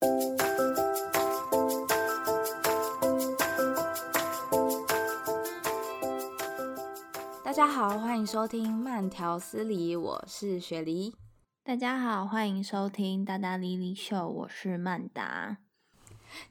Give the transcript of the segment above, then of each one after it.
大家好，欢迎收听慢条斯理，我是雪梨。大家好，欢迎收听大大莉莉秀，我是曼达。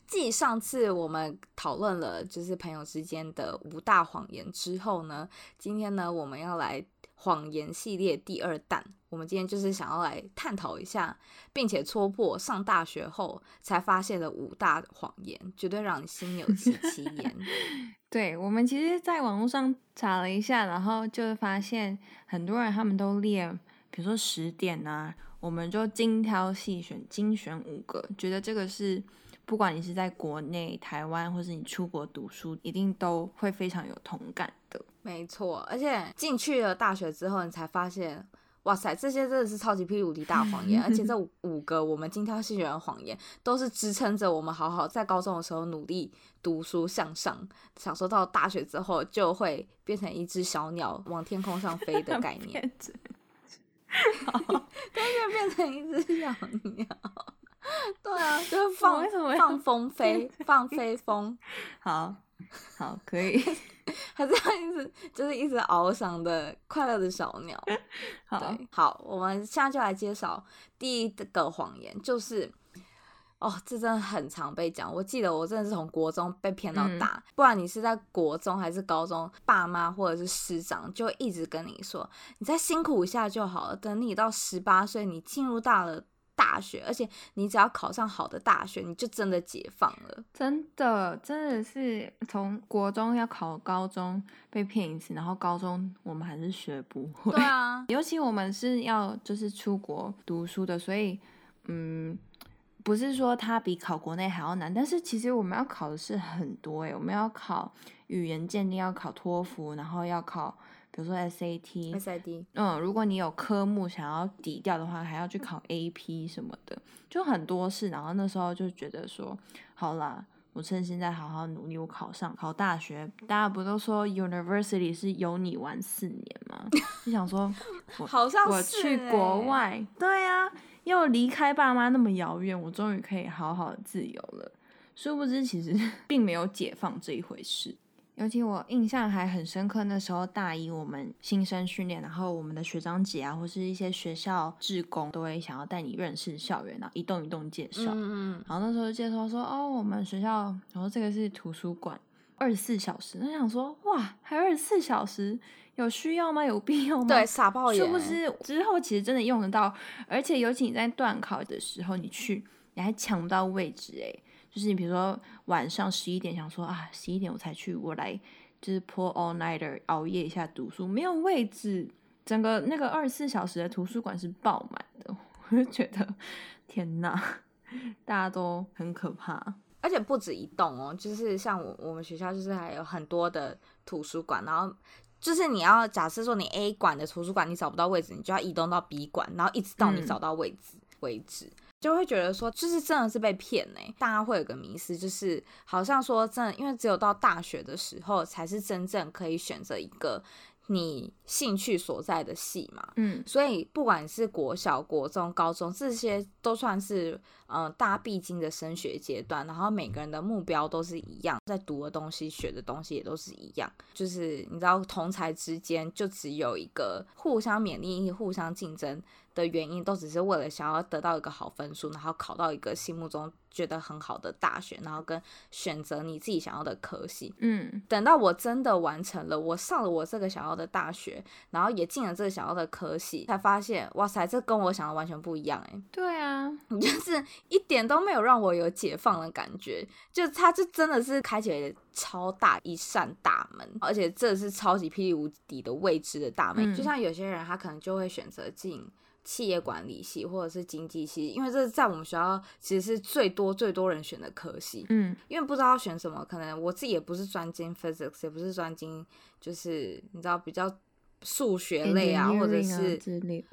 继上次我们讨论了就是朋友之间的五大谎言之后呢，今天呢我们要来谎言系列第二弹。我们今天就是想要来探讨一下，并且戳破上大学后才发现的五大谎言，绝对让你心有戚 戚焉。对，我们其实在网络上查了一下，然后就发现很多人他们都列。比如说十点啊，我们就精挑细选，精选五个，觉得这个是不管你是在国内、台湾，或是你出国读书，一定都会非常有同感的。没错，而且进去了大学之后，你才发现，哇塞，这些真的是超级霹雳无敌大谎言，而且这 五个我们精挑细选的谎言，都是支撑着我们好好在高中的时候努力读书向上，享受到大学之后就会变成一只小鸟往天空上飞的概念。好，但是变成一只小鸟，对啊，就是放放风飞，放飞风，好 好可以，他这样一直就是一直翱翔的快乐的小鸟。好对，好，我们现在就来介绍第一个谎言，就是。哦，这真的很常被讲。我记得我真的是从国中被骗到大，嗯、不管你是在国中还是高中，爸妈或者是师长就一直跟你说，你再辛苦一下就好了。等你到十八岁，你进入大了大学，而且你只要考上好的大学，你就真的解放了。真的，真的是从国中要考高中被骗一次，然后高中我们还是学不会。对啊，尤其我们是要就是出国读书的，所以嗯。不是说它比考国内还要难，但是其实我们要考的是很多诶，我们要考语言鉴定，要考托福，然后要考，比如说 SAT、SAT。嗯，如果你有科目想要抵掉的话，还要去考 AP 什么的，就很多事。然后那时候就觉得说，好啦，我趁现在好好努力，我考上考大学。大家不都说 University 是有你玩四年吗？就想说我，好像是我去国外，对呀、啊。又离开爸妈那么遥远，我终于可以好好的自由了。殊不知，其实 并没有解放这一回事。尤其我印象还很深刻，那时候大一我们新生训练，然后我们的学长姐啊，或是一些学校志工，都会想要带你认识校园，然后一栋一栋介绍。嗯嗯。然后那时候介绍说，哦，我们学校，然后这个是图书馆，二十四小时。那想说，哇，还二十四小时。有需要吗？有必要吗？对，傻爆眼。是不是之后其实真的用得到？而且尤其你在段考的时候，你去你还抢不到位置诶。就是你比如说晚上十一点想说啊，十一点我才去，我来就是 pull all nighter 熬夜一下读书，没有位置，整个那个二十四小时的图书馆是爆满的，我就觉得天哪，大家都很可怕。而且不止一栋哦，就是像我我们学校就是还有很多的图书馆，然后。就是你要假设说你 A 馆的图书馆你找不到位置，你就要移动到 B 馆，然后一直到你找到位置为止，嗯、就会觉得说就是真的是被骗呢、欸。大家会有个迷思，就是好像说真的，因为只有到大学的时候才是真正可以选择一个。你兴趣所在的系嘛，嗯，所以不管是国小、国中、高中，这些都算是呃大家必经的升学阶段，然后每个人的目标都是一样，在读的东西、学的东西也都是一样，就是你知道同才之间就只有一个互相勉励、互相竞争的原因，都只是为了想要得到一个好分数，然后考到一个心目中觉得很好的大学，然后跟选择你自己想要的科系。嗯，等到我真的完成了，我上了我这个想要的大学，然后也进了这个想要的科系，才发现，哇塞，这跟我想的完全不一样诶，对啊，你就是一点都没有让我有解放的感觉，就它就真的是开启了超大一扇大门，而且这是超级霹雳无敌的未知的大门。嗯，就像有些人他可能就会选择进。企业管理系或者是经济系，因为这是在我们学校其实是最多最多人选的科系。嗯，因为不知道要选什么，可能我自己也不是专精 physics，也不是专精，就是你知道比较数学类啊，或者是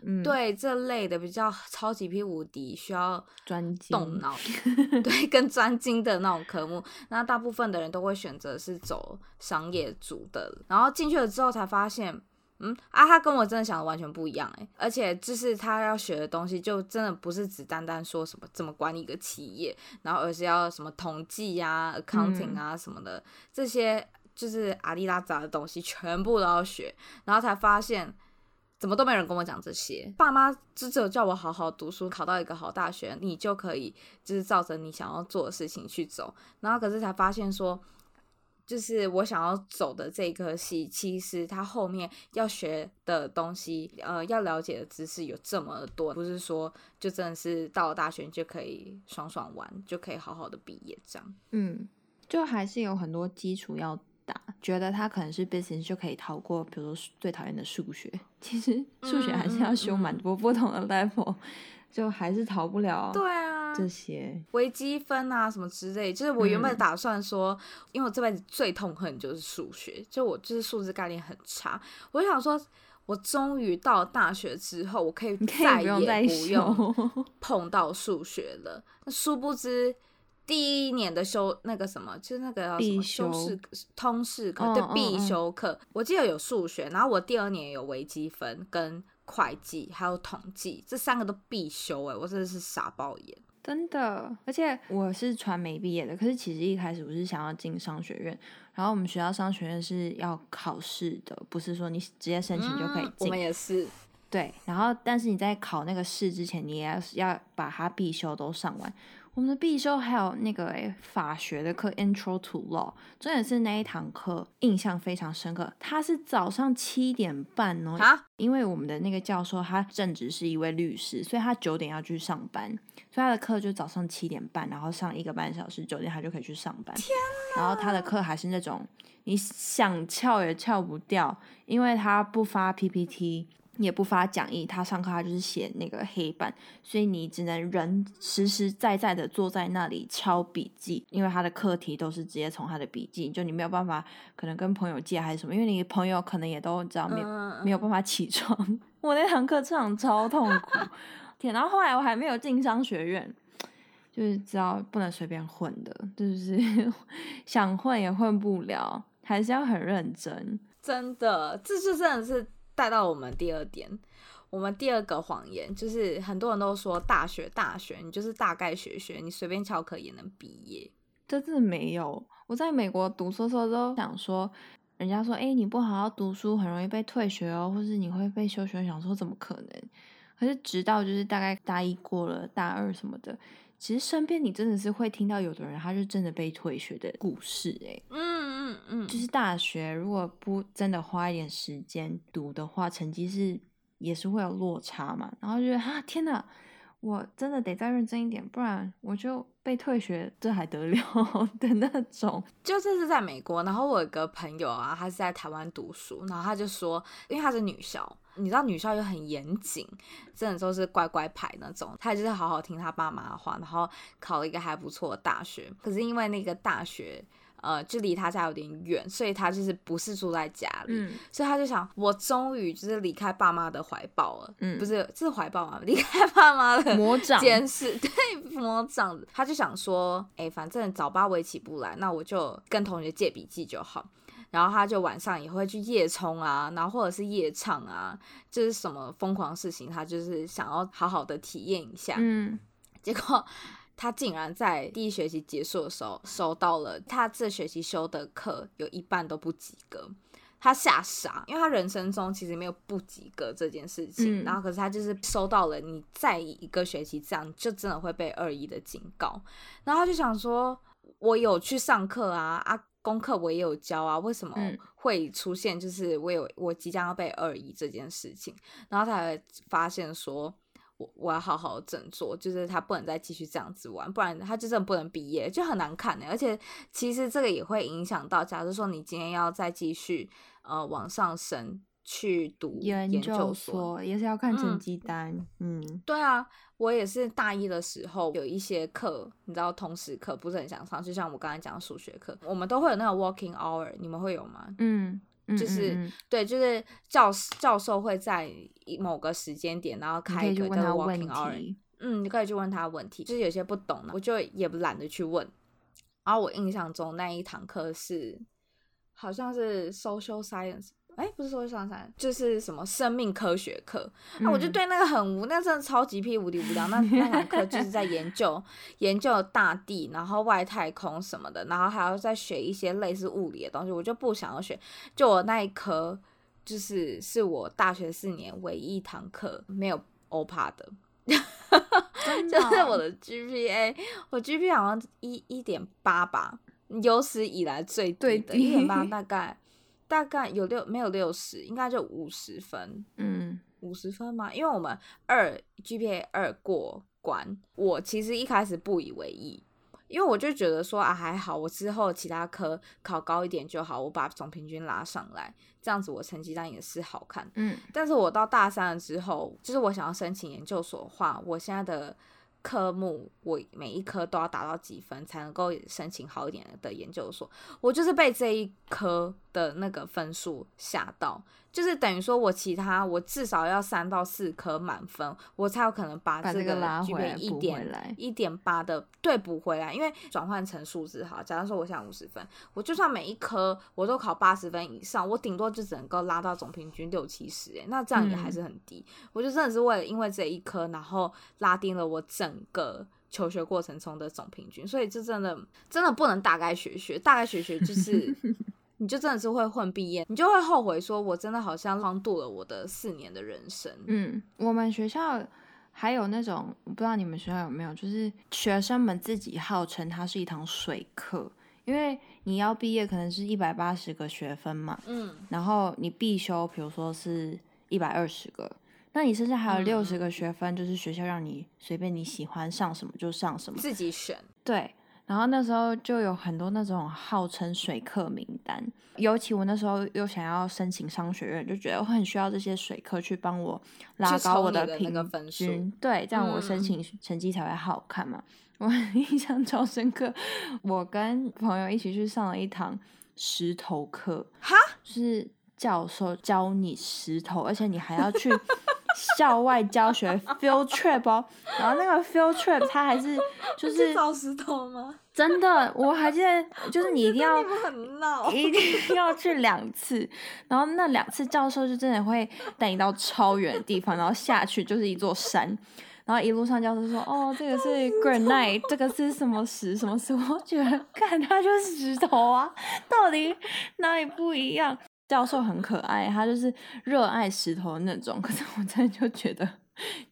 嗯，对这类的比较超级霹雳无敌需要专动脑，对，更专精的那种科目。那大部分的人都会选择是走商业组的，然后进去了之后才发现。嗯啊，他跟我真的想的完全不一样哎，而且就是他要学的东西，就真的不是只单单说什么怎么管理一个企业，然后而是要什么统计呀、accounting 啊什么的，嗯、这些就是阿里拉杂的东西全部都要学，然后才发现怎么都没人跟我讲这些，爸妈就只有叫我好好读书，考到一个好大学，你就可以就是照着你想要做的事情去走，然后可是才发现说。就是我想要走的这个系，其实它后面要学的东西，呃，要了解的知识有这么多，不是说就真的是到了大学就可以爽爽玩，就可以好好的毕业这样。嗯，就还是有很多基础要打。觉得他可能是 business 就可以逃过，比如说最讨厌的数学，其实数学还是要修蛮多不同的 level，、嗯嗯、就还是逃不了。对啊。这些微积分啊，什么之类，就是我原本打算说，嗯、因为我这辈子最痛恨就是数学，就我就是数字概念很差。我就想说，我终于到了大学之后，我可以再也不用 碰到数学了。那殊不知，第一年的修那个什么，就是那个什么必修通识通识课，对，必修课，我记得有数学，然后我第二年有微积分跟会计还有统计，这三个都必修，哎，我真的是傻爆眼。真的，而且我是传媒毕业的，可是其实一开始我是想要进商学院，然后我们学校商学院是要考试的，不是说你直接申请就可以进。我们也是。对，然后但是你在考那个试之前，你也要要把它必修都上完。我们的必修还有那个诶法学的课，Intro to Law，重点是那一堂课印象非常深刻。他是早上七点半哦，啊因为我们的那个教授他正职是一位律师，所以他九点要去上班，所以他的课就早上七点半，然后上一个半小时，九点他就可以去上班。天哪！然后他的课还是那种你想翘也翘不掉，因为他不发 PPT。也不发讲义，他上课他就是写那个黑板，所以你只能人实实在在的坐在那里抄笔记，因为他的课题都是直接从他的笔记，就你没有办法可能跟朋友借还是什么，因为你朋友可能也都知道没没有办法起床。我那堂课上超痛苦，天！然后后来我还没有进商学院，就是知道不能随便混的，就是 想混也混不了，还是要很认真。真的，这就真的是。带到我们第二点，我们第二个谎言就是很多人都说大学大学，你就是大概学学，你随便翘课也能毕业。这真的没有。我在美国读书的时候都想说，人家说，哎，你不好好读书，很容易被退学哦，或是你会被休学。想说怎么可能？可是直到就是大概大一过了，大二什么的。其实身边你真的是会听到有的人，他是真的被退学的故事，欸，哎，嗯嗯嗯，就是大学如果不真的花一点时间读的话，成绩是也是会有落差嘛。然后就觉得啊，天哪，我真的得再认真一点，不然我就被退学，这还得了 的那种。就这是在美国，然后我有个朋友啊，他是在台湾读书，然后他就说，因为他是女校。你知道女校又很严谨，真的都是乖乖牌那种。她就是好好听她爸妈的话，然后考了一个还不错的大学。可是因为那个大学，呃，就离她家有点远，所以她就是不是住在家里。嗯、所以她就想，我终于就是离开爸妈的怀抱了。嗯，不是，这是怀抱吗？离开爸妈的魔掌监视，对，魔掌。他就想说，哎、欸，反正早八我也起不来，那我就跟同学借笔记就好。然后他就晚上也会去夜冲啊，然后或者是夜唱啊，就是什么疯狂事情，他就是想要好好的体验一下。嗯，结果他竟然在第一学期结束的时候收到了他这学期修的课有一半都不及格，他吓傻，因为他人生中其实没有不及格这件事情。嗯，然后可是他就是收到了你再一个学期这样就真的会被二一的警告，然后他就想说，我有去上课啊啊。功课我也有教啊，为什么会出现就是我有我即将要被二一这件事情？然后他才发现说，我我要好好振作，就是他不能再继续这样子玩，不然他就真的不能毕业，就很难看的。而且其实这个也会影响到，假如说你今天要再继续呃往上升。去读研究所也是要看成绩单，嗯，嗯，对啊，我也是大一的时候有一些课，你知道，通识课不是很想上，就像我刚才讲的数学课，我们都会有那个 working hour，你们会有吗？嗯，就是嗯嗯嗯对，就是教教授会在某个时间点，然后开一个叫 working hour，嗯，你可以去问他问题，就是有些不懂的，我就也不懒得去问。然后我印象中那一堂课是好像是 social science。哎，不是说上山，就是什么生命科学课。那、嗯啊、我就对那个很无，那真的超级屁无敌无聊。那 那堂课就是在研究研究大地，然后外太空什么的，然后还要再学一些类似物理的东西，我就不想要学。就我那一科，就是是我大学四年唯一一堂课没有欧帕的，就是我的 GPA，我 GPA 好像一一点八吧，有史以来最低的一点八，大概。大概有六没有六十，应该就五十分。嗯，五十分吗？因为我们二 GPA 二过关，我其实一开始不以为意，因为我就觉得说啊还好，我之后其他科考高一点就好，我把总平均拉上来，这样子我成绩单也是好看。嗯，但是我到大三了之后，就是我想要申请研究所的话，我现在的。科目我每一科都要达到几分才能够申请好一点的研究所？我就是被这一科的那个分数吓到。就是等于说，我其他我至少要三到四科满分，我才有可能把这个 GPA 一点一点八的对补回来。因为转换成数字哈，假如说我现在五十分，我就算每一科我都考八十分以上，我顶多就只能够拉到总平均六七十，哎，那这样也还是很低。嗯、我就真的是为了因为这一科，然后拉低了我整个求学过程中的总平均，所以这真的真的不能大概学学，大概学学就是。你就真的是会混毕业，你就会后悔说，我真的好像荒度了我的四年的人生。嗯，我们学校还有那种，我不知道你们学校有没有，就是学生们自己号称它是一堂水课，因为你要毕业可能是一百八十个学分嘛，嗯，然后你必修，比如说是一百二十个，那你剩下还有六十个学分，就是学校让你随便你喜欢上什么就上什么，自己选，对。然后那时候就有很多那种号称水课名单，尤其我那时候又想要申请商学院，就觉得我很需要这些水课去帮我拉高我的平均分数，对，这样我申请成绩才会好看嘛。嗯、我 印象超深刻，我跟朋友一起去上了一堂石头课，哈，就是教授教你石头，而且你还要去。校外教学 field trip 哦，然后那个 field trip 它还是就是找石头吗？真的，我还记得，就是你一定要一定要去两次，然后那两次教授就真的会带你到超远的地方，然后下去就是一座山，然后一路上教授说，哦，这个是 granite，这个是什么石什么石，我觉得看它就是石头啊，到底哪里不一样？教授很可爱，他就是热爱石头的那种。可是我真的就觉得，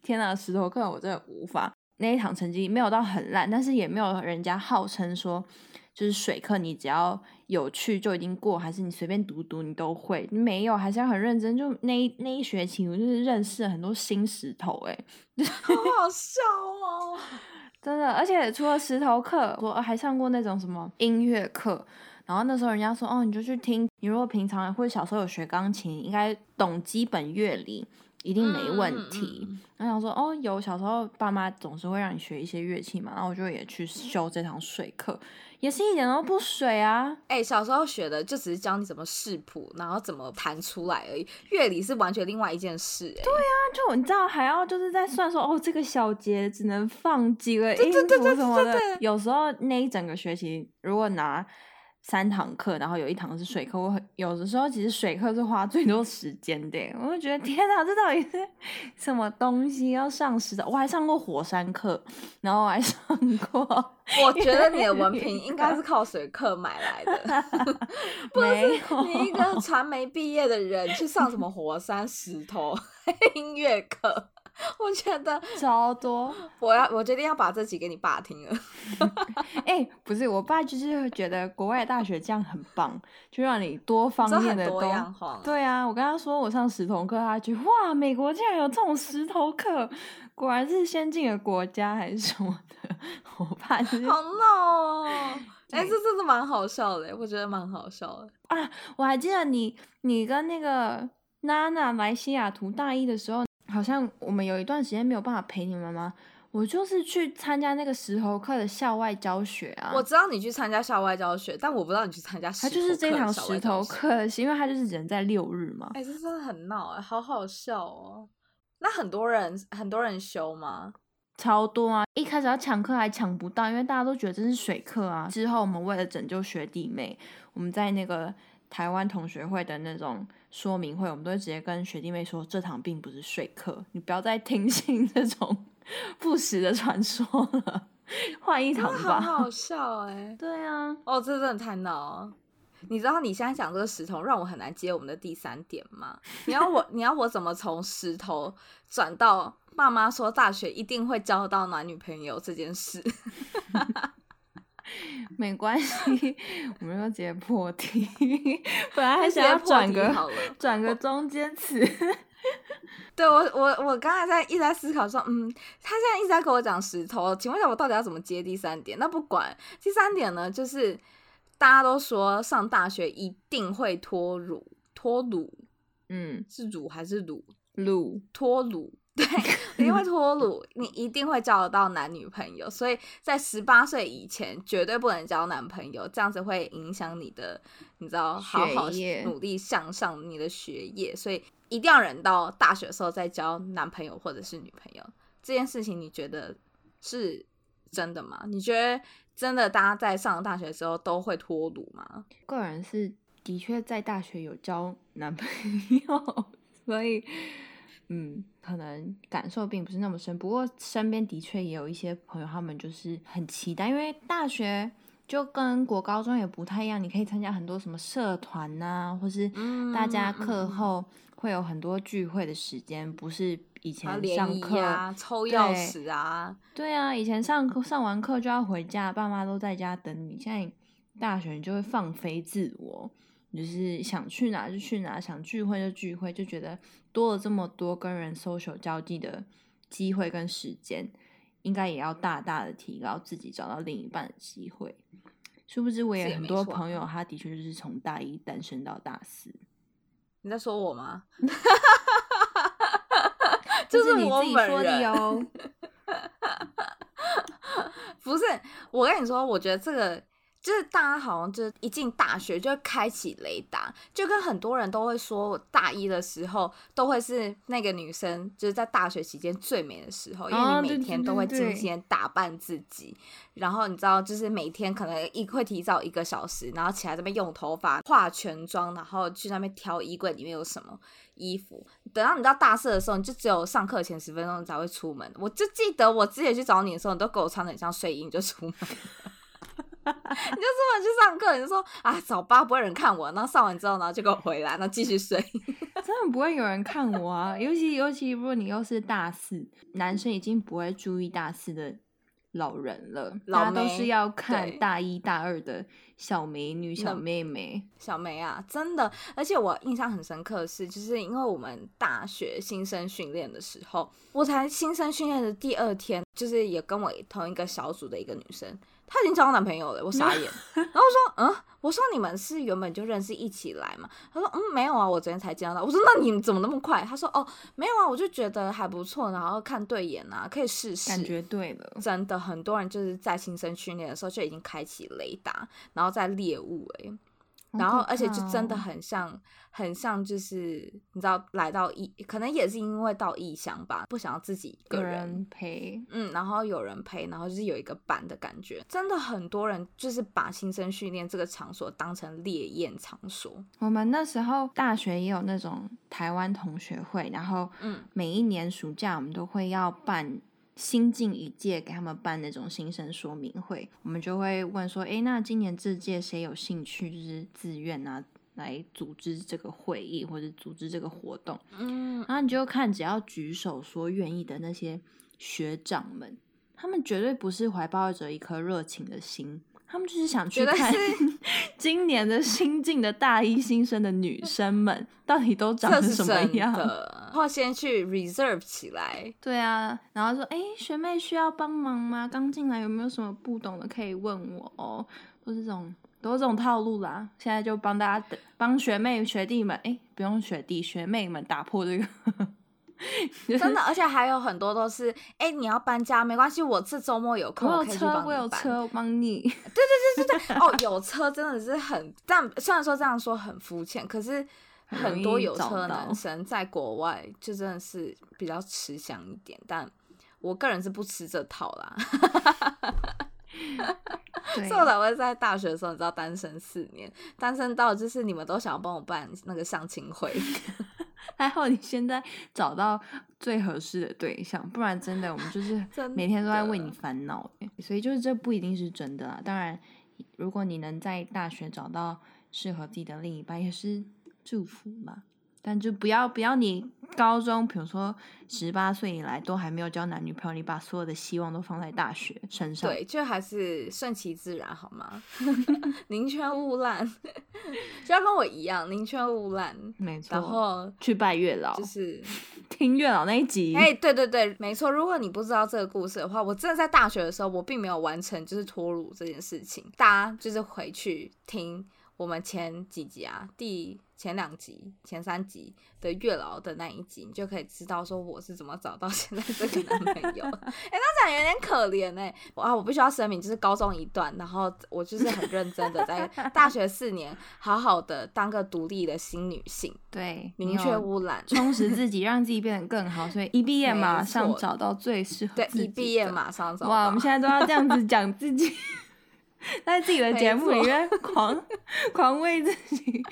天哪，石头课我真的无法。那一堂成绩没有到很烂，但是也没有人家号称说就是水课，你只要有去就已经过，还是你随便读读你都会。你没有，还是要很认真。就那一那一学期，我就是认识了很多新石头，哎，好好笑哦，真的。而且除了石头课，我还上过那种什么音乐课。然后那时候人家说，哦，你就去听。你如果平常或者小时候有学钢琴，应该懂基本乐理，一定没问题。嗯、然后想说，哦，有小时候爸妈总是会让你学一些乐器嘛，然后我就也去修这堂水课，也是一点都不水啊。哎、欸，小时候学的就只是教你怎么视谱，然后怎么弹出来而已。乐理是完全另外一件事、欸。哎，对啊，就你知道还要就是在算说，哦，这个小节只能放几个音符什么的。有时候那一整个学期，如果拿三堂课，然后有一堂是水课。我有的时候其实水课是花最多时间的，我就觉得天哪，这到底是什么东西要上时的？我还上过火山课，然后我还上过。我觉得你的文凭应该是靠水课买来的，不是你一个传媒毕业的人去上什么火山石头 音乐课。我觉得 超多，我要我决定要把这集给你爸听了。哎、欸，不是，我爸就是觉得国外大学这样很棒，就让你多方面的多样化。对啊，我跟他说我上石头课，他觉得哇，美国竟然有这种石头课，果然是先进的国家还是什么的。我爸就是好闹哦，哎、欸，这真的蛮好笑的，我觉得蛮好笑的啊。我还记得你，你跟那个娜娜来西雅图大一的时候。好像我们有一段时间没有办法陪你们吗？我就是去参加那个石头课的校外教学啊。我知道你去参加校外教学，但我不知道你去参加石头课。他就是这堂石头课，是因为他就是人在六日嘛。哎、欸，这真的很闹哎、欸，好好笑哦。那很多人很多人修吗？超多啊！一开始要抢课还抢不到，因为大家都觉得这是水课啊。之后我们为了拯救学弟妹，我们在那个。台湾同学会的那种说明会，我们都会直接跟学弟妹说，这堂并不是说课，你不要再听信这种 不实的传说了，换一堂吧。好好 笑哎、欸！对啊，哦，这真的太闹了。你知道你现在讲这个石头，让我很难接我们的第三点吗？你要我，你要我怎么从石头转到爸妈说大学一定会交到男女朋友这件事？没关系，我们就直接破题。本来还想要转个，转个中间词。对我，我我刚才在一直在思考说，嗯，他现在一直在跟我讲石头，请问一下，我到底要怎么接第三点？那不管第三点呢，就是大家都说上大学一定会脱乳，脱乳，嗯，是乳还是乳？乳脱乳。对，一定会 脱鲁，你一定会交得到男女朋友，所以在十八岁以前绝对不能交男朋友，这样子会影响你的，你知道，好好努力向上你的学业，所以一定要忍到大学的时候再交男朋友或者是女朋友。这件事情你觉得是真的吗？你觉得真的大家在上大学的时候都会脱乳吗？个人是的确在大学有交男朋友，所以。嗯，可能感受并不是那么深，不过身边的确也有一些朋友，他们就是很期待，因为大学就跟国高中也不太一样，你可以参加很多什么社团呐、啊，或是大家课后会有很多聚会的时间，不是以前上课、啊、抽钥匙啊对，对啊，以前上课上完课就要回家，爸妈都在家等你，现在大学你就会放飞自我。就是想去哪就去哪，想聚会就聚会，就觉得多了这么多跟人 social 交际的机会跟时间，应该也要大大的提高自己找到另一半的机会。殊不知我也很多朋友，他的确就是从大一单身到大四。你在说我吗？这是你自己说的哟。不是，我跟你说，我觉得这个。就是大家好像就是一进大学就会开启雷达，就跟很多人都会说，大一的时候都会是那个女生，就是在大学期间最美的时候，因为你每天都会精心打扮自己，然后你知道，就是每天可能一会提早一个小时，然后起来这边用头发、化全妆，然后去那边挑衣柜里面有什么衣服。等到你到大四的时候，你就只有上课前十分钟才会出门。我就记得我之前去找你的时候，你都给我穿得很像睡衣你就出门。你就这么去上课，你就说啊，早八不会有人看我，然后上完之后，然后就给我回来，然后继续睡。真的不会有人看我啊，尤其尤其如果你又是大四，男生已经不会注意大四的老人了，大家都是要看大一大二的小美女、小妹妹、小梅啊，真的。而且我印象很深刻的是，就是因为我们大学新生训练的时候，我才新生训练的第二天，就是也跟我同一个小组的一个女生。她已经交男朋友了，我傻眼。然后说，嗯，我说你们是原本就认识一起来嘛？她说，嗯，没有啊，我昨天才见到他。我说，那你怎么那么快？她说，哦，没有啊，我就觉得还不错，然后看对眼啊，可以试试。感觉对了，真的很多人就是在新生训练的时候就已经开启雷达，然后在猎物哎、欸。然后，而且就真的很像，很像，就是你知道，来到异，可能也是因为到异乡吧，不想要自己一个人，人陪，嗯，然后有人陪，然后就是有一个伴的感觉。真的很多人就是把新生训练这个场所当成猎艳场所。我们那时候大学也有那种台湾同学会，然后，嗯，每一年暑假我们都会要办。新进一届给他们办那种新生说明会，我们就会问说，诶，那今年这届谁有兴趣，就是自愿啊，来组织这个会议或者组织这个活动？嗯，然后你就看，只要举手说愿意的那些学长们，他们绝对不是怀抱着一颗热情的心。他们就是想去看 今年的新进的大一新生的女生们到底都长成什么样，然后先去 reserve 起来。对啊，然后说，哎、欸，学妹需要帮忙吗？刚进来有没有什么不懂的可以问我哦？都是这种，都是这种套路啦。现在就帮大家帮学妹学弟们，哎、欸，不用学弟学妹们打破这个。真的，而且还有很多都是，哎、欸，你要搬家没关系，我这周末有空，我有车，我，我有车，我帮你。对对对对对，哦，有车真的是很，但虽然说这样说很肤浅，可是很多有车的男生在国外就真的是比较吃香一点，但我个人是不吃这套啦。所以我才会在大学的时候，你知道单身四年，单身到就是你们都想要帮我办那个相亲会。还好你现在找到最合适的对象，不然真的我们就是 每天都在为你烦恼。所以就是这不一定是真的啊。当然，如果你能在大学找到适合自己的另一半，也是祝福嘛。但就不要不要你高中，比如说十八岁以来都还没有交男女朋友，你把所有的希望都放在大学身上，对，就还是顺其自然好吗？宁缺毋滥，就要跟我一样，宁缺毋滥，没错。然后去拜月老，就是 听月老那一集。哎，对对对，没错。如果你不知道这个故事的话，我真的在大学的时候，我并没有完成就是脱乳这件事情。大家就是回去听我们前几集啊，第。前两集、前三集的月老的那一集，你就可以知道说我是怎么找到现在这个男朋友。哎、欸，那讲有点可怜哎、欸。啊，我必须要声明，就是高中一段，然后我就是很认真的在 大学四年，好好的当个独立的新女性。对，明确污染，充实自己，让自己变得更好。所以一毕业马上找到最适合自己。对，一毕业马上找到。哇，我们现在都要这样子讲自己。在自己的节目里面狂狂为自己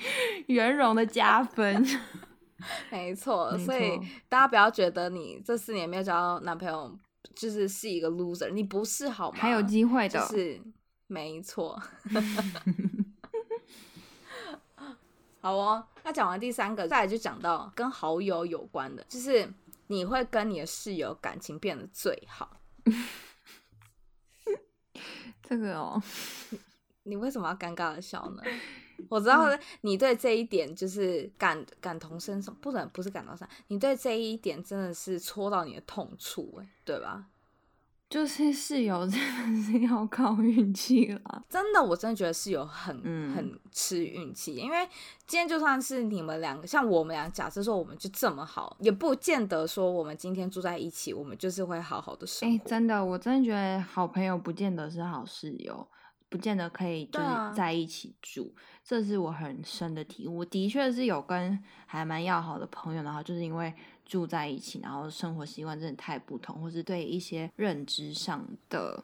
圆融的加分，没错。所以大家不要觉得你这四年没有找到男朋友，就是是一个 loser，你不是好吗？还有机会的，就是没错。好哦，那讲完第三个，再来就讲到跟好友有关的，就是你会跟你的室友感情变得最好。这个哦，你为什么要尴尬的笑呢？我知道你对这一点就是感感同身受，不能不是感同身受，你对这一点真的是戳到你的痛处，哎，对吧？就是室友真的是要靠运气了，真的，我真的觉得室友很、嗯、很吃运气，因为今天就算是你们两个，像我们俩，假设说我们就这么好，也不见得说我们今天住在一起，我们就是会好好的生活。哎、欸，真的，我真的觉得好朋友不见得是好室友，不见得可以就是在一起住，啊、这是我很深的体悟。我的确是有跟还蛮要好的朋友，然后就是因为。住在一起，然后生活习惯真的太不同，或是对一些认知上的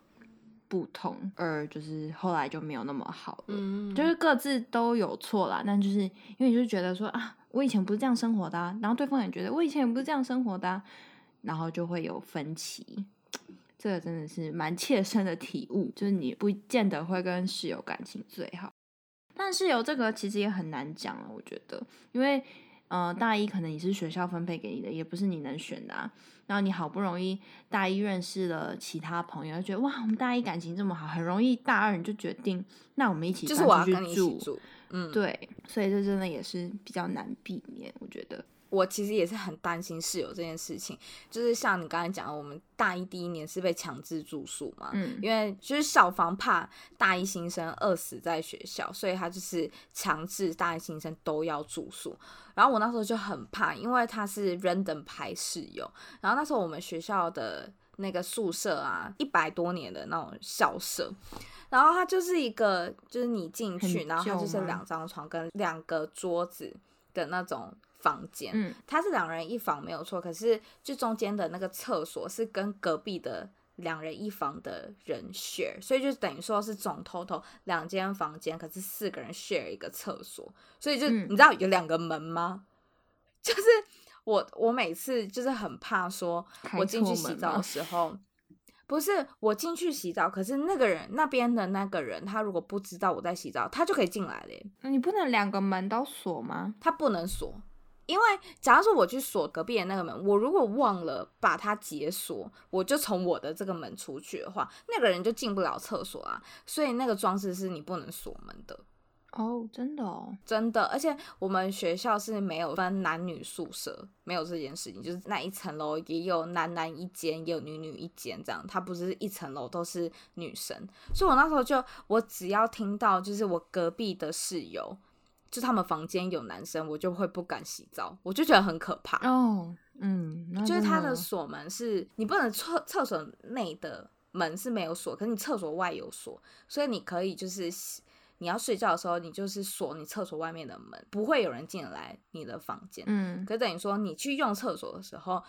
不同，而就是后来就没有那么好了。嗯，就是各自都有错啦，但就是因为你就觉得说啊，我以前不是这样生活的啊，然后对方也觉得我以前也不是这样生活的啊，然后就会有分歧。这个真的是蛮切身的体悟，就是你不见得会跟室友感情最好，但室友这个其实也很难讲了，我觉得，因为。呃，大一可能你是学校分配给你的，也不是你能选的啊。然后你好不容易大一认识了其他朋友，就觉得哇，我们大一感情这么好，很容易大二你就决定，那我们一起就是我要跟你一起住，嗯，对，所以这真的也是比较难避免，我觉得。我其实也是很担心室友这件事情，就是像你刚才讲的，我们大一第一年是被强制住宿嘛，嗯，因为就是校方怕大一新生饿死在学校，所以他就是强制大一新生都要住宿。然后我那时候就很怕，因为他是 random 排室友，然后那时候我们学校的那个宿舍啊，一百多年的那种校舍，然后它就是一个就是你进去，然后它就是两张床跟两个桌子的那种。房间，嗯，它是两人一房没有错，可是就中间的那个厕所是跟隔壁的两人一房的人 share，所以就等于说是总 total 两间房间，可是四个人 share 一个厕所，所以就、嗯、你知道有两个门吗？就是我我每次就是很怕说，我进去洗澡的时候，不是我进去洗澡，可是那个人那边的那个人，他如果不知道我在洗澡，他就可以进来了。那你不能两个门都锁吗？他不能锁。因为假如说我去锁隔壁的那个门，我如果忘了把它解锁，我就从我的这个门出去的话，那个人就进不了厕所啊。所以那个装置是你不能锁门的。哦，真的哦，真的。而且我们学校是没有分男女宿舍，没有这件事情，就是那一层楼也有男男一间，也有女女一间，这样。它不是一层楼都是女生。所以我那时候就，我只要听到就是我隔壁的室友。就他们房间有男生，我就会不敢洗澡，我就觉得很可怕哦。嗯，就是他的锁门是你不能厕厕所内的门是没有锁，可是你厕所外有锁，所以你可以就是你要睡觉的时候，你就是锁你厕所外面的门，不会有人进来你的房间。嗯，可等于说你去用厕所的时候，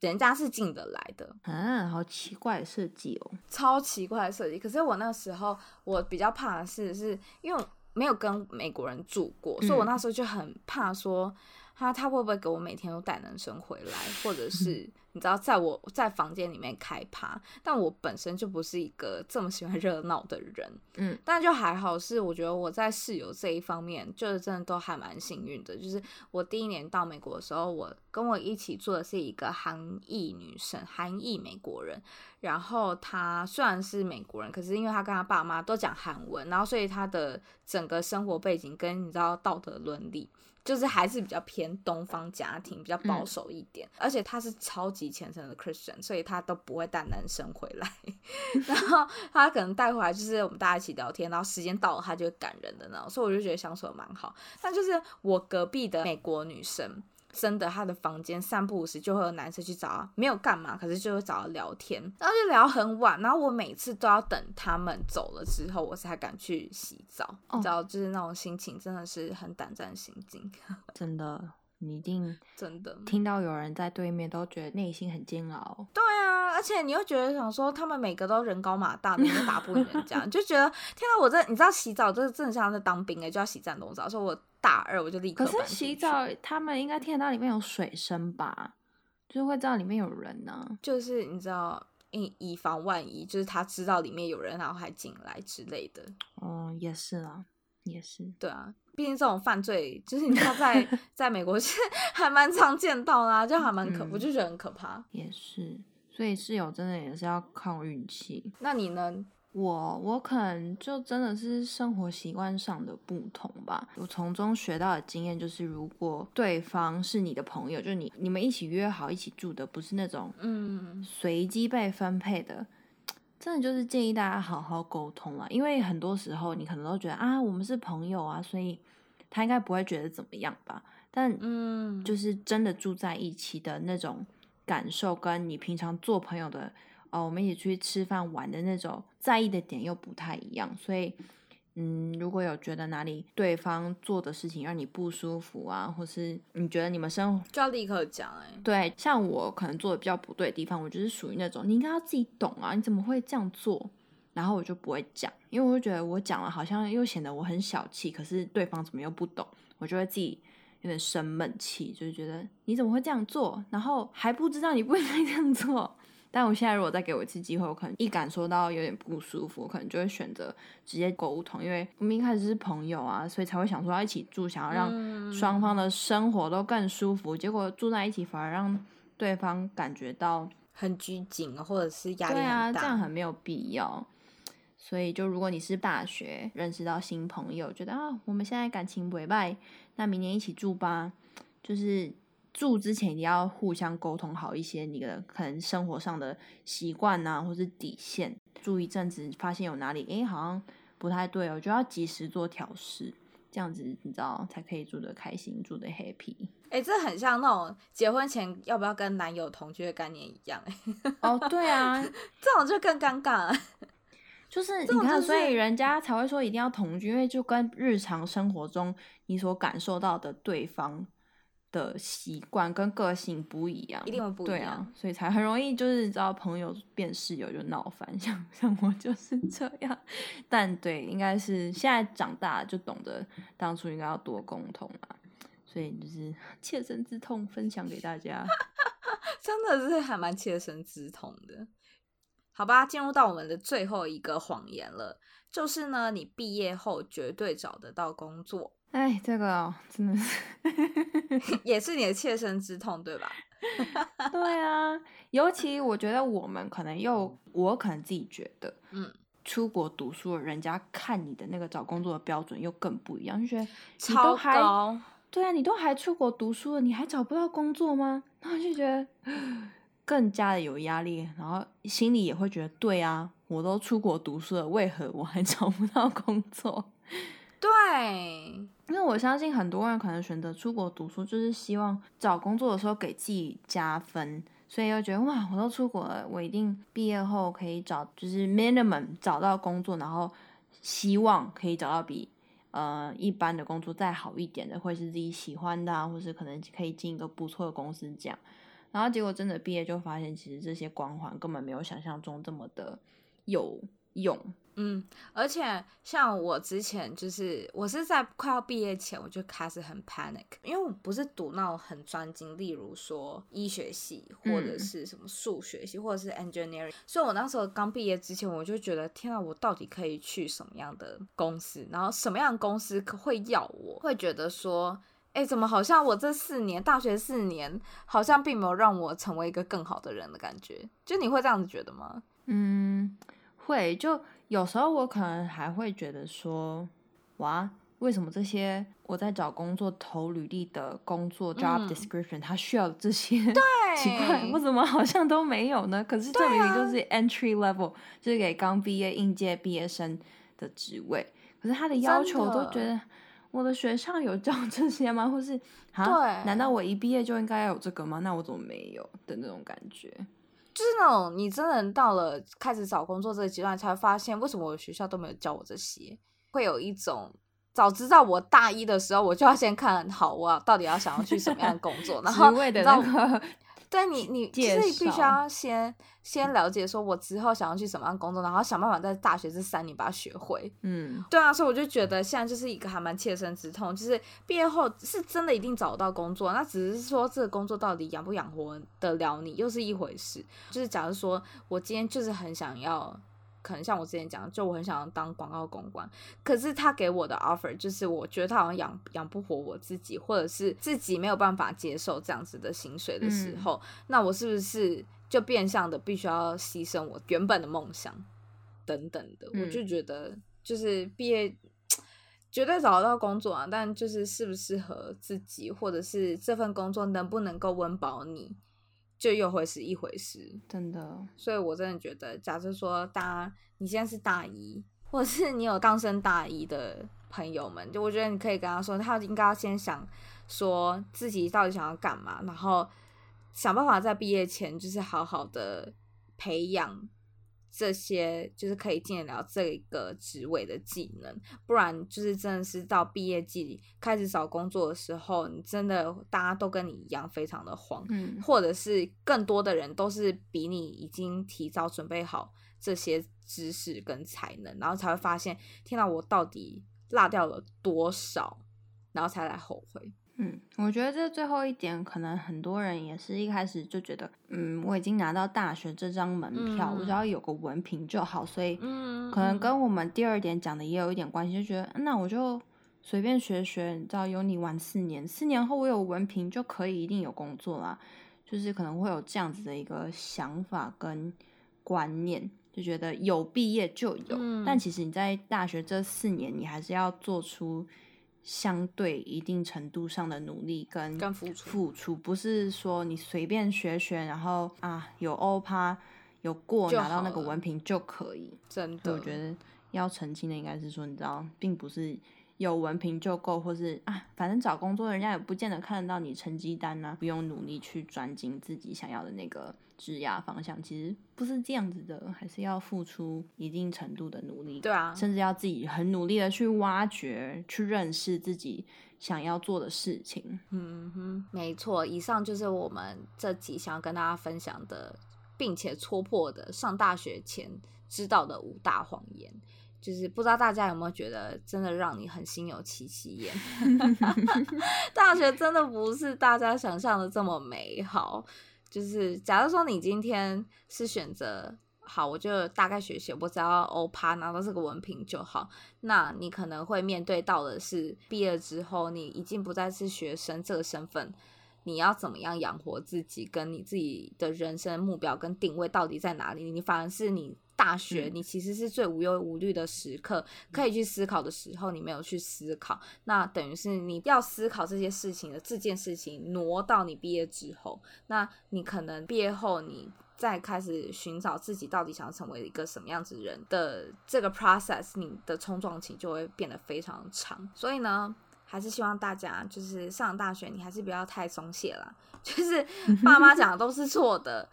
人家是进得来的。嗯，好奇怪的设计哦，超奇怪的设计。可是我那时候我比较怕的是，是因为没有跟美国人住过，嗯、所以我那时候就很怕说。他他会不会给我每天都带男生回来，或者是你知道，在我在房间里面开趴？但我本身就不是一个这么喜欢热闹的人，嗯，但就还好，是我觉得我在室友这一方面，就是真的都还蛮幸运的。就是我第一年到美国的时候，我跟我一起住的是一个韩裔女生，韩裔美国人。然后她虽然是美国人，可是因为她跟她爸妈都讲韩文，然后所以她的整个生活背景跟你知道道德伦理。就是还是比较偏东方家庭，比较保守一点，嗯、而且他是超级虔诚的 Christian，所以他都不会带男生回来，然后他可能带回来就是我们大家一起聊天，然后时间到了他就会赶人的那种，所以我就觉得相处的蛮好。但就是我隔壁的美国女生。真的，他的房间散步时就会有男生去找他，没有干嘛，可是就会找他聊天，然后就聊很晚，然后我每次都要等他们走了之后，我才敢去洗澡，哦、你知道，就是那种心情真的是很胆战心惊，真的，你一定真的。听到有人在对面都觉得内心很煎熬，对啊，而且你又觉得想说他们每个都人高马大，你都打不赢人家，就觉得天啊，我这你知道洗澡就是真的像在当兵诶，就要洗战斗澡，所以我。大二我就立刻。可是洗澡，他们应该听得到里面有水声吧？就是会知道里面有人呢、啊。就是你知道，以以防万一，就是他知道里面有人，然后还进来之类的。哦，也是啊，也是。对啊，毕竟这种犯罪，就是你知道在 在美国 是还蛮常见到啦、啊，就还蛮可，我、嗯、就觉得很可怕。也是，所以室友真的也是要靠运气。那你呢？我我可能就真的是生活习惯上的不同吧。我从中学到的经验就是，如果对方是你的朋友，就你你们一起约好一起住的，不是那种嗯随机被分配的，真的就是建议大家好好沟通了。因为很多时候你可能都觉得啊，我们是朋友啊，所以他应该不会觉得怎么样吧。但嗯，就是真的住在一起的那种感受，跟你平常做朋友的。哦，我们一起出去吃饭玩的那种在意的点又不太一样，所以，嗯，如果有觉得哪里对方做的事情让你不舒服啊，或是你觉得你们生活就要立刻讲哎，对，像我可能做的比较不对的地方，我就是属于那种你应该要自己懂啊，你怎么会这样做？然后我就不会讲，因为我会觉得我讲了好像又显得我很小气，可是对方怎么又不懂，我就会自己有点生闷气，就是觉得你怎么会这样做？然后还不知道你不应该这样做。但我现在如果再给我一次机会，我可能一感受到有点不舒服，我可能就会选择直接沟通，因为我们一开始是朋友啊，所以才会想说要一起住，想要让双方的生活都更舒服。嗯、结果住在一起反而让对方感觉到很拘谨，或者是压力很大。对啊，这样很没有必要。所以就如果你是大学认识到新朋友，觉得啊我们现在感情不赖，那明年一起住吧，就是。住之前一定要互相沟通好一些，你的可能生活上的习惯啊，或是底线，住一阵子发现有哪里诶好像不太对哦，就要及时做调试，这样子你知道才可以住得开心，住得 happy。诶这很像那种结婚前要不要跟男友同居的概念一样诶哦，对啊，这种就更尴尬了。就是你看，所以人家才会说一定要同居，因为就跟日常生活中你所感受到的对方。的习惯跟个性不一样，一定会不一样，对啊，所以才很容易就是知道朋友变室友就闹翻，像像我就是这样。但对，应该是现在长大就懂得当初应该要多沟通啊，所以就是 切身之痛分享给大家，真的是还蛮切身之痛的。好吧，进入到我们的最后一个谎言了，就是呢，你毕业后绝对找得到工作。哎，这个、哦、真的是，也是你的切身之痛，对吧？对啊，尤其我觉得我们可能又，我可能自己觉得，嗯，出国读书的人家看你的那个找工作的标准又更不一样，就觉得你都还超高，对啊，你都还出国读书了，你还找不到工作吗？然后就觉得更加的有压力，然后心里也会觉得，对啊，我都出国读书了，为何我还找不到工作？对。因为我相信很多人可能选择出国读书，就是希望找工作的时候给自己加分，所以又觉得哇，我都出国了，我一定毕业后可以找，就是 minimum 找到工作，然后希望可以找到比呃一般的工作再好一点的，会是自己喜欢的啊，或是可能可以进一个不错的公司这样。然后结果真的毕业就发现，其实这些光环根本没有想象中这么的有用。嗯，而且像我之前就是，我是在快要毕业前我就开始很 panic，因为我不是读那种很专精，例如说医学系或者是什么数学系或者是 engineering，所以我那时候刚毕业之前我就觉得，天啊，我到底可以去什么样的公司？然后什么样的公司会要我？会觉得说，哎，怎么好像我这四年大学四年好像并没有让我成为一个更好的人的感觉？就你会这样子觉得吗？嗯，会就。有时候我可能还会觉得说，哇，为什么这些我在找工作投履历的工作 job description，它需要这些？对，奇怪，我怎么好像都没有呢？可是这明明就是 entry level，就是给刚毕业应届毕业生的职位。可是他的要求，我都觉得我的学校有教这些吗？或是啊，难道我一毕业就应该要有这个吗？那我怎么没有的那种感觉？就是那种你真的到了开始找工作这个阶段，才会发现为什么我学校都没有教我这些，会有一种早知道我大一的时候我就要先看好我到底要想要去什么样的工作，然后职位的那个。对你，你所以你必须要先先了解，说我之后想要去什么样工作，然后想办法在大学这三年把它学会。嗯，对啊，所以我就觉得现在就是一个还蛮切身之痛，就是毕业后是真的一定找得到工作，那只是说这个工作到底养不养活得了你，又是一回事。就是假如说我今天就是很想要。可能像我之前讲，就我很想要当广告公关，可是他给我的 offer 就是我觉得他好像养养不活我自己，或者是自己没有办法接受这样子的薪水的时候，嗯、那我是不是就变相的必须要牺牲我原本的梦想等等的？嗯、我就觉得就是毕业绝对找得到工作啊，但就是适不适合自己，或者是这份工作能不能够温饱你？就又会是一回事，真的。所以我真的觉得，假设说大家你现在是大一，或者是你有刚升大一的朋友们，就我觉得你可以跟他说，他应该要先想说自己到底想要干嘛，然后想办法在毕业前就是好好的培养。这些就是可以进得了这个职位的技能，不然就是真的是到毕业季开始找工作的时候，你真的大家都跟你一样非常的慌，嗯，或者是更多的人都是比你已经提早准备好这些知识跟才能，然后才会发现，天呐，我到底落掉了多少，然后才来后悔。嗯，我觉得这最后一点，可能很多人也是一开始就觉得，嗯，我已经拿到大学这张门票，嗯、我只要。有个文凭就好，所以，可能跟我们第二点讲的也有一点关系，就觉得，那我就随便学学，你知道，有你玩四年，四年后我有文凭就可以一定有工作啦，就是可能会有这样子的一个想法跟观念，就觉得有毕业就有，嗯、但其实你在大学这四年，你还是要做出。相对一定程度上的努力跟付出，付出不是说你随便学学，然后啊有欧趴有过拿到那个文凭就可以。真的，我觉得要澄清的应该是说，你知道，并不是有文凭就够，或是啊，反正找工作人家也不见得看得到你成绩单啊，不用努力去专精自己想要的那个。职业方向其实不是这样子的，还是要付出一定程度的努力。对啊，甚至要自己很努力的去挖掘、去认识自己想要做的事情。嗯哼，没错。以上就是我们这集想要跟大家分享的，并且戳破的上大学前知道的五大谎言。就是不知道大家有没有觉得，真的让你很心有戚戚焉。大学真的不是大家想象的这么美好。就是，假如说你今天是选择好，我就大概学学，我只要欧趴拿到这个文凭就好。那你可能会面对到的是，毕业之后你已经不再是学生这个身份，你要怎么样养活自己，跟你自己的人生目标跟定位到底在哪里？你反而是你。大学，你其实是最无忧无虑的时刻，可以去思考的时候，你没有去思考，那等于是你要思考这些事情的这件事情挪到你毕业之后，那你可能毕业后，你再开始寻找自己到底想要成为一个什么样子人的这个 process，你的冲撞期就会变得非常长。所以呢，还是希望大家就是上大学，你还是不要太松懈啦，就是爸妈讲的都是错的。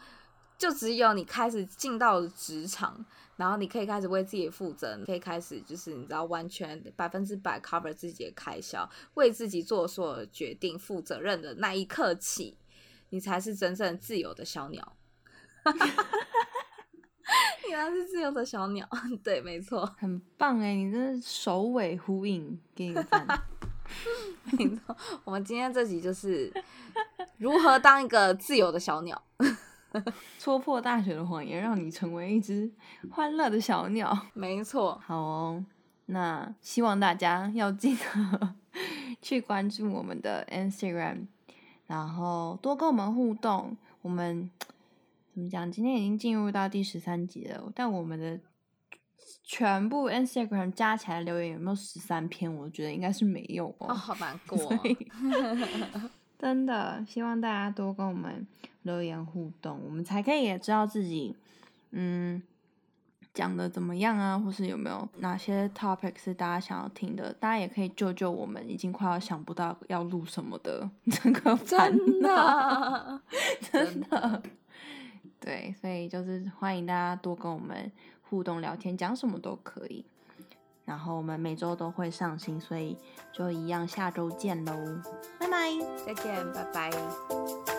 就只有你开始进到职场，然后你可以开始为自己负责，你可以开始就是你知道完全百分之百 cover 自己的开销，为自己做所有决定负责任的那一刻起，你才是真正自由的小鸟。你才是自由的小鸟，对，没错，很棒哎！你这首尾呼应，给你个赞。没错，我们今天这集就是如何当一个自由的小鸟，戳破大学的谎言，让你成为一只欢乐的小鸟。没错，好哦，那希望大家要记得 去关注我们的 Instagram，然后多跟我们互动。我们。怎么讲？今天已经进入到第十三集了，但我们的全部 Instagram 加起来留言有没有十三篇？我觉得应该是没有哦。哦，好难过哦。真的，希望大家多跟我们留言互动，我们才可以也知道自己嗯讲的怎么样啊，或是有没有哪些 topic 是大家想要听的。大家也可以救救我们，已经快要想不到要录什么的 这个烦恼，真的。对，所以就是欢迎大家多跟我们互动聊天，讲什么都可以。然后我们每周都会上新，所以就一样，下周见喽，拜拜，再见，拜拜。